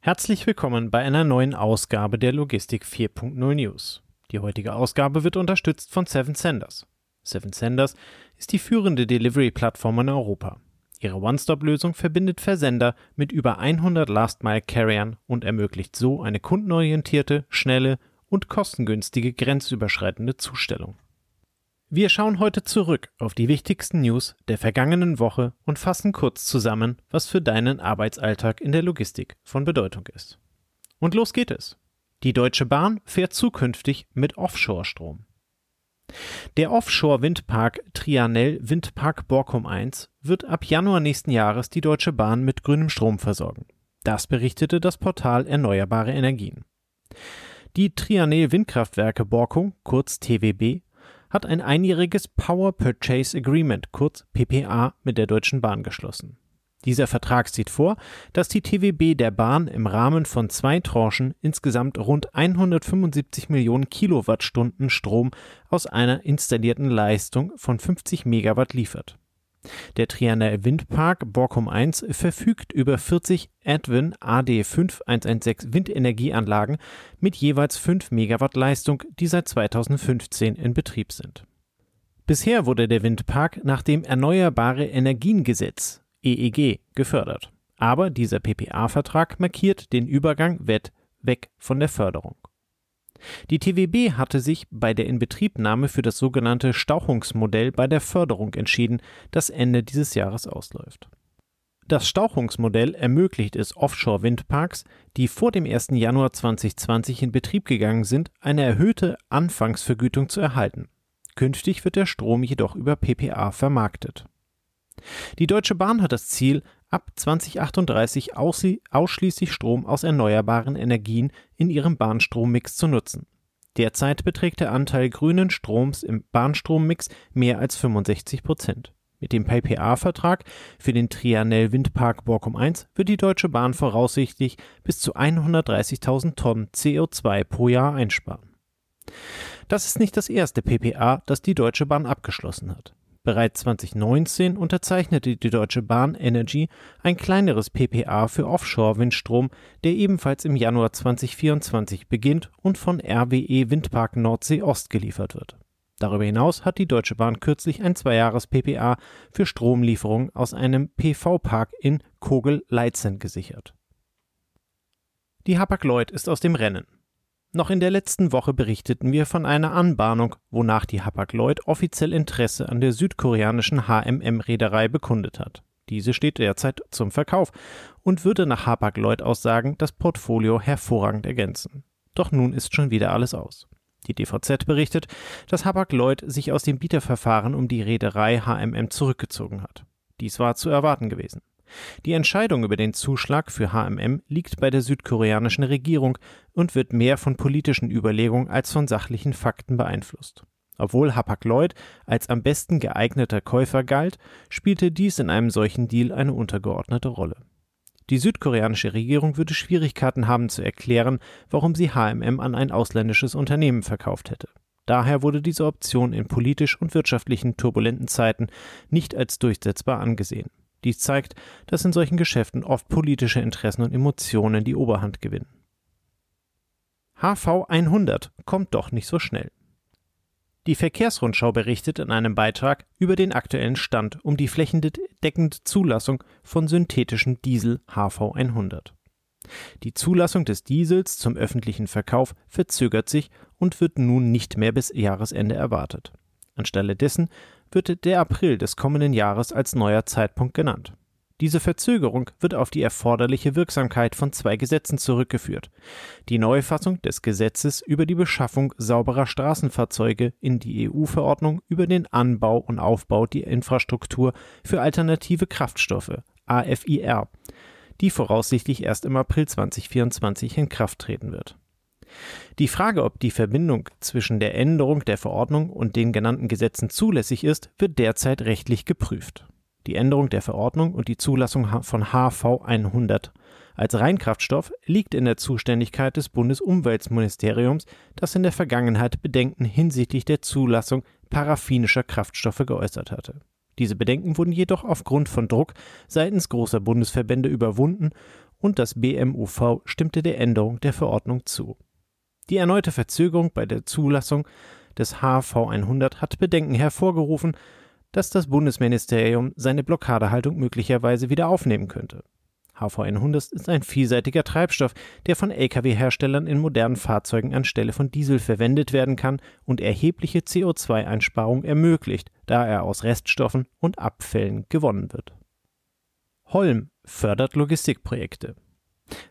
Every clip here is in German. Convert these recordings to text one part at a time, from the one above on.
Herzlich willkommen bei einer neuen Ausgabe der Logistik 4.0 News. Die heutige Ausgabe wird unterstützt von Seven Senders. Seven Senders ist die führende Delivery-Plattform in Europa. Ihre One-Stop-Lösung verbindet Versender mit über 100 Last-Mile-Carriern und ermöglicht so eine kundenorientierte, schnelle und kostengünstige grenzüberschreitende Zustellung. Wir schauen heute zurück auf die wichtigsten News der vergangenen Woche und fassen kurz zusammen, was für deinen Arbeitsalltag in der Logistik von Bedeutung ist. Und los geht es. Die Deutsche Bahn fährt zukünftig mit Offshore-Strom. Der Offshore-Windpark Trianel Windpark Borkum 1 wird ab Januar nächsten Jahres die Deutsche Bahn mit grünem Strom versorgen. Das berichtete das Portal Erneuerbare Energien. Die Trianel Windkraftwerke Borkum, kurz TWB, hat ein einjähriges Power Purchase Agreement, kurz PPA, mit der Deutschen Bahn geschlossen. Dieser Vertrag sieht vor, dass die TWB der Bahn im Rahmen von zwei Tranchen insgesamt rund 175 Millionen Kilowattstunden Strom aus einer installierten Leistung von 50 Megawatt liefert. Der Trianer Windpark Borkum 1 verfügt über 40 Advin AD5116 Windenergieanlagen mit jeweils 5 Megawatt Leistung, die seit 2015 in Betrieb sind. Bisher wurde der Windpark nach dem Erneuerbare Energiengesetz EEG gefördert. Aber dieser PPA-Vertrag markiert den Übergang weg von der Förderung. Die TWB hatte sich bei der Inbetriebnahme für das sogenannte Stauchungsmodell bei der Förderung entschieden, das Ende dieses Jahres ausläuft. Das Stauchungsmodell ermöglicht es Offshore-Windparks, die vor dem 1. Januar 2020 in Betrieb gegangen sind, eine erhöhte Anfangsvergütung zu erhalten. Künftig wird der Strom jedoch über PPA vermarktet. Die Deutsche Bahn hat das Ziel, ab 2038 ausschließlich Strom aus erneuerbaren Energien in ihrem Bahnstrommix zu nutzen. Derzeit beträgt der Anteil grünen Stroms im Bahnstrommix mehr als 65 Prozent. Mit dem PPA-Vertrag für den Trianel Windpark Borkum 1 wird die Deutsche Bahn voraussichtlich bis zu 130.000 Tonnen CO2 pro Jahr einsparen. Das ist nicht das erste PPA, das die Deutsche Bahn abgeschlossen hat. Bereits 2019 unterzeichnete die Deutsche Bahn Energy ein kleineres PPA für Offshore-Windstrom, der ebenfalls im Januar 2024 beginnt und von RWE Windpark Nordsee Ost geliefert wird. Darüber hinaus hat die Deutsche Bahn kürzlich ein Zweijahres-PPA für Stromlieferung aus einem PV-Park in Kogel-Leitzen gesichert. Die Hapag-Lloyd ist aus dem Rennen. Noch in der letzten Woche berichteten wir von einer Anbahnung, wonach die Hapag-Lloyd offiziell Interesse an der südkoreanischen HMM-Reederei bekundet hat. Diese steht derzeit zum Verkauf und würde nach Hapag-Lloyd-Aussagen das Portfolio hervorragend ergänzen. Doch nun ist schon wieder alles aus. Die DVZ berichtet, dass Hapag-Lloyd sich aus dem Bieterverfahren um die Reederei HMM zurückgezogen hat. Dies war zu erwarten gewesen. Die Entscheidung über den Zuschlag für HMM liegt bei der südkoreanischen Regierung und wird mehr von politischen Überlegungen als von sachlichen Fakten beeinflusst. Obwohl Hapag-Lloyd als am besten geeigneter Käufer galt, spielte dies in einem solchen Deal eine untergeordnete Rolle. Die südkoreanische Regierung würde Schwierigkeiten haben zu erklären, warum sie HMM an ein ausländisches Unternehmen verkauft hätte. Daher wurde diese Option in politisch und wirtschaftlichen turbulenten Zeiten nicht als durchsetzbar angesehen. Dies zeigt, dass in solchen Geschäften oft politische Interessen und Emotionen die Oberhand gewinnen. HV 100 kommt doch nicht so schnell. Die Verkehrsrundschau berichtet in einem Beitrag über den aktuellen Stand um die flächendeckende Zulassung von synthetischem Diesel HV 100. Die Zulassung des Diesels zum öffentlichen Verkauf verzögert sich und wird nun nicht mehr bis Jahresende erwartet. Anstelle dessen wird der April des kommenden Jahres als neuer Zeitpunkt genannt. Diese Verzögerung wird auf die erforderliche Wirksamkeit von zwei Gesetzen zurückgeführt. Die Neufassung des Gesetzes über die Beschaffung sauberer Straßenfahrzeuge in die EU-Verordnung über den Anbau und Aufbau der Infrastruktur für alternative Kraftstoffe AFIR, die voraussichtlich erst im April 2024 in Kraft treten wird. Die Frage, ob die Verbindung zwischen der Änderung der Verordnung und den genannten Gesetzen zulässig ist, wird derzeit rechtlich geprüft. Die Änderung der Verordnung und die Zulassung von HV 100 als Reinkraftstoff liegt in der Zuständigkeit des Bundesumweltministeriums, das in der Vergangenheit Bedenken hinsichtlich der Zulassung paraffinischer Kraftstoffe geäußert hatte. Diese Bedenken wurden jedoch aufgrund von Druck seitens großer Bundesverbände überwunden und das BMUV stimmte der Änderung der Verordnung zu. Die erneute Verzögerung bei der Zulassung des HV100 hat Bedenken hervorgerufen, dass das Bundesministerium seine Blockadehaltung möglicherweise wieder aufnehmen könnte. HV100 ist ein vielseitiger Treibstoff, der von Lkw-Herstellern in modernen Fahrzeugen anstelle von Diesel verwendet werden kann und erhebliche CO2-Einsparungen ermöglicht, da er aus Reststoffen und Abfällen gewonnen wird. Holm fördert Logistikprojekte.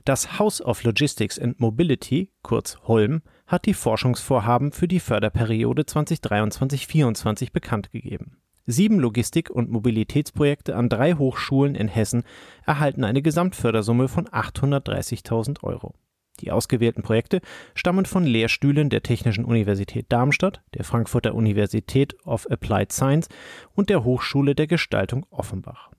Das House of Logistics and Mobility, kurz Holm, hat die Forschungsvorhaben für die Förderperiode 2023-24 bekannt gegeben. Sieben Logistik- und Mobilitätsprojekte an drei Hochschulen in Hessen erhalten eine Gesamtfördersumme von 830.000 Euro. Die ausgewählten Projekte stammen von Lehrstühlen der Technischen Universität Darmstadt, der Frankfurter Universität of Applied Science und der Hochschule der Gestaltung Offenbach.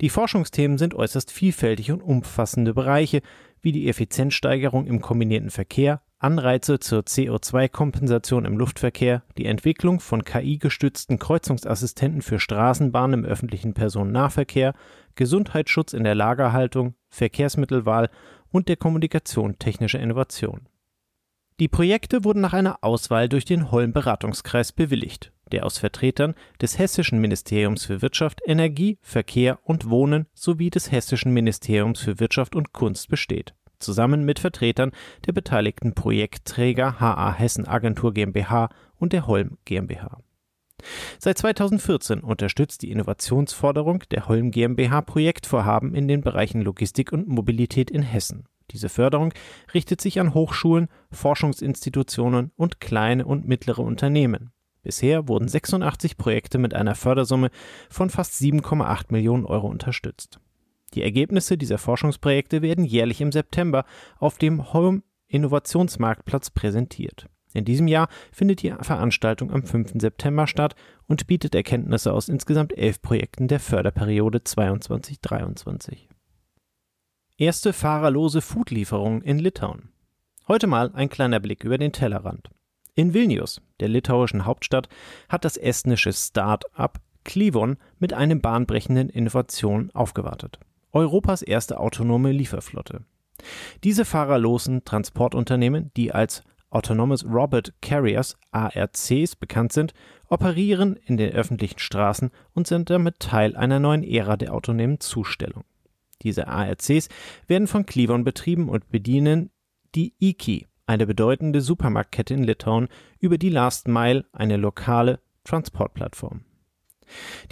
Die Forschungsthemen sind äußerst vielfältig und umfassende Bereiche wie die Effizienzsteigerung im kombinierten Verkehr, Anreize zur CO2-Kompensation im Luftverkehr, die Entwicklung von KI-gestützten Kreuzungsassistenten für Straßenbahnen im öffentlichen Personennahverkehr, Gesundheitsschutz in der Lagerhaltung, Verkehrsmittelwahl und der Kommunikation technischer Innovation. Die Projekte wurden nach einer Auswahl durch den Holm Beratungskreis bewilligt, der aus Vertretern des Hessischen Ministeriums für Wirtschaft, Energie, Verkehr und Wohnen sowie des Hessischen Ministeriums für Wirtschaft und Kunst besteht zusammen mit Vertretern der beteiligten Projektträger HA Hessen Agentur GmbH und der Holm GmbH. Seit 2014 unterstützt die Innovationsforderung der Holm GmbH Projektvorhaben in den Bereichen Logistik und Mobilität in Hessen. Diese Förderung richtet sich an Hochschulen, Forschungsinstitutionen und kleine und mittlere Unternehmen. Bisher wurden 86 Projekte mit einer Fördersumme von fast 7,8 Millionen Euro unterstützt. Die Ergebnisse dieser Forschungsprojekte werden jährlich im September auf dem Home Innovationsmarktplatz präsentiert. In diesem Jahr findet die Veranstaltung am 5. September statt und bietet Erkenntnisse aus insgesamt elf Projekten der Förderperiode 22-23. Erste fahrerlose Foodlieferungen in Litauen. Heute mal ein kleiner Blick über den Tellerrand. In Vilnius, der litauischen Hauptstadt, hat das estnische Start-up Klivon mit einem bahnbrechenden Innovation aufgewartet. Europas erste autonome Lieferflotte. Diese fahrerlosen Transportunternehmen, die als Autonomous Robot Carriers ARCs bekannt sind, operieren in den öffentlichen Straßen und sind damit Teil einer neuen Ära der autonomen Zustellung. Diese ARCs werden von Cleavon betrieben und bedienen die Iki, eine bedeutende Supermarktkette in Litauen, über die Last Mile, eine lokale Transportplattform.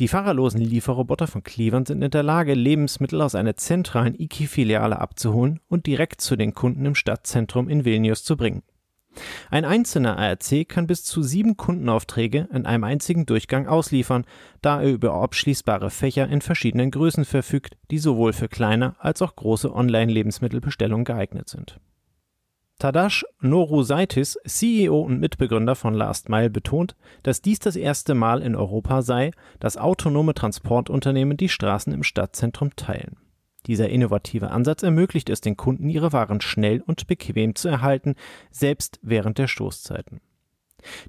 Die fahrerlosen Lieferroboter von Cleveland sind in der Lage, Lebensmittel aus einer zentralen IKI-Filiale abzuholen und direkt zu den Kunden im Stadtzentrum in Vilnius zu bringen. Ein einzelner ARC kann bis zu sieben Kundenaufträge in einem einzigen Durchgang ausliefern, da er über abschließbare Fächer in verschiedenen Größen verfügt, die sowohl für kleine als auch große Online-Lebensmittelbestellungen geeignet sind. Tadash Norusaitis, CEO und Mitbegründer von Last Mile, betont, dass dies das erste Mal in Europa sei, dass autonome Transportunternehmen die Straßen im Stadtzentrum teilen. Dieser innovative Ansatz ermöglicht es den Kunden, ihre Waren schnell und bequem zu erhalten, selbst während der Stoßzeiten.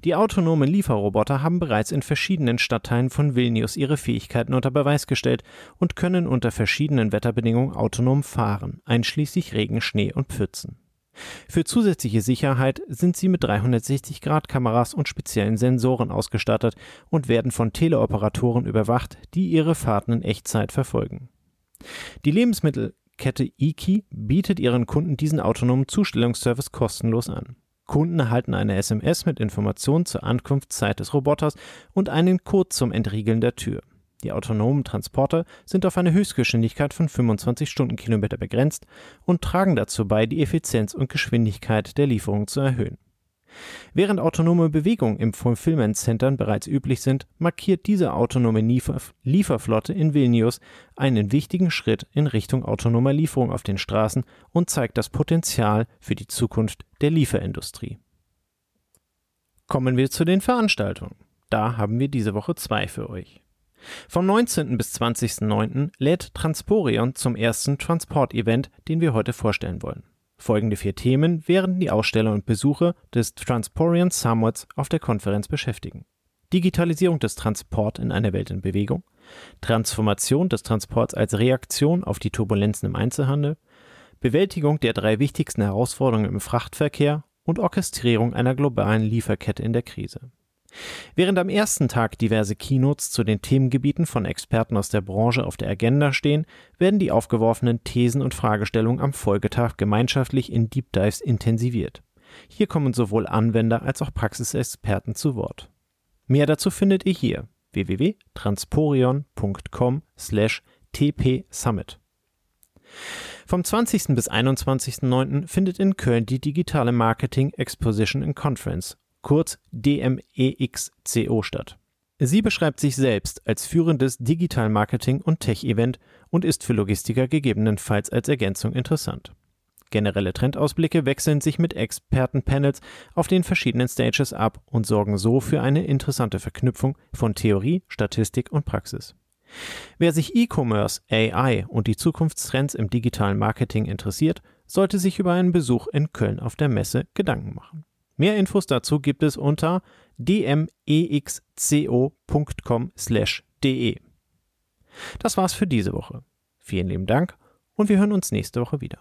Die autonomen Lieferroboter haben bereits in verschiedenen Stadtteilen von Vilnius ihre Fähigkeiten unter Beweis gestellt und können unter verschiedenen Wetterbedingungen autonom fahren, einschließlich Regen, Schnee und Pfützen. Für zusätzliche Sicherheit sind sie mit 360-Grad-Kameras und speziellen Sensoren ausgestattet und werden von Teleoperatoren überwacht, die ihre Fahrten in Echtzeit verfolgen. Die Lebensmittelkette Iki bietet ihren Kunden diesen autonomen Zustellungsservice kostenlos an. Kunden erhalten eine SMS mit Informationen zur Ankunftszeit des Roboters und einen Code zum Entriegeln der Tür. Die autonomen Transporter sind auf eine Höchstgeschwindigkeit von 25 Stundenkilometer begrenzt und tragen dazu bei, die Effizienz und Geschwindigkeit der Lieferung zu erhöhen. Während autonome Bewegungen im Fulfillment Centern bereits üblich sind, markiert diese autonome Lieferflotte in Vilnius einen wichtigen Schritt in Richtung autonomer Lieferung auf den Straßen und zeigt das Potenzial für die Zukunft der Lieferindustrie. Kommen wir zu den Veranstaltungen. Da haben wir diese Woche zwei für euch. Vom 19. bis 20.09. lädt Transporion zum ersten Transport-Event, den wir heute vorstellen wollen. Folgende vier Themen werden die Aussteller und Besucher des Transporion Summits auf der Konferenz beschäftigen. Digitalisierung des Transport in einer Welt in Bewegung, Transformation des Transports als Reaktion auf die Turbulenzen im Einzelhandel, Bewältigung der drei wichtigsten Herausforderungen im Frachtverkehr und Orchestrierung einer globalen Lieferkette in der Krise. Während am ersten Tag diverse Keynotes zu den Themengebieten von Experten aus der Branche auf der Agenda stehen, werden die aufgeworfenen Thesen und Fragestellungen am Folgetag gemeinschaftlich in Deep Dives intensiviert. Hier kommen sowohl Anwender als auch Praxisexperten zu Wort. Mehr dazu findet ihr hier www.transporion.com/tp-summit. Vom 20. bis 21.09. findet in Köln die digitale Marketing Exposition and Conference kurz DMEXCO statt. Sie beschreibt sich selbst als führendes Digital Marketing und Tech-Event und ist für Logistiker gegebenenfalls als Ergänzung interessant. Generelle Trendausblicke wechseln sich mit Expertenpanels auf den verschiedenen Stages ab und sorgen so für eine interessante Verknüpfung von Theorie, Statistik und Praxis. Wer sich E-Commerce, AI und die Zukunftstrends im digitalen Marketing interessiert, sollte sich über einen Besuch in Köln auf der Messe Gedanken machen. Mehr Infos dazu gibt es unter dmexco.com/de. Das war's für diese Woche. Vielen lieben Dank und wir hören uns nächste Woche wieder.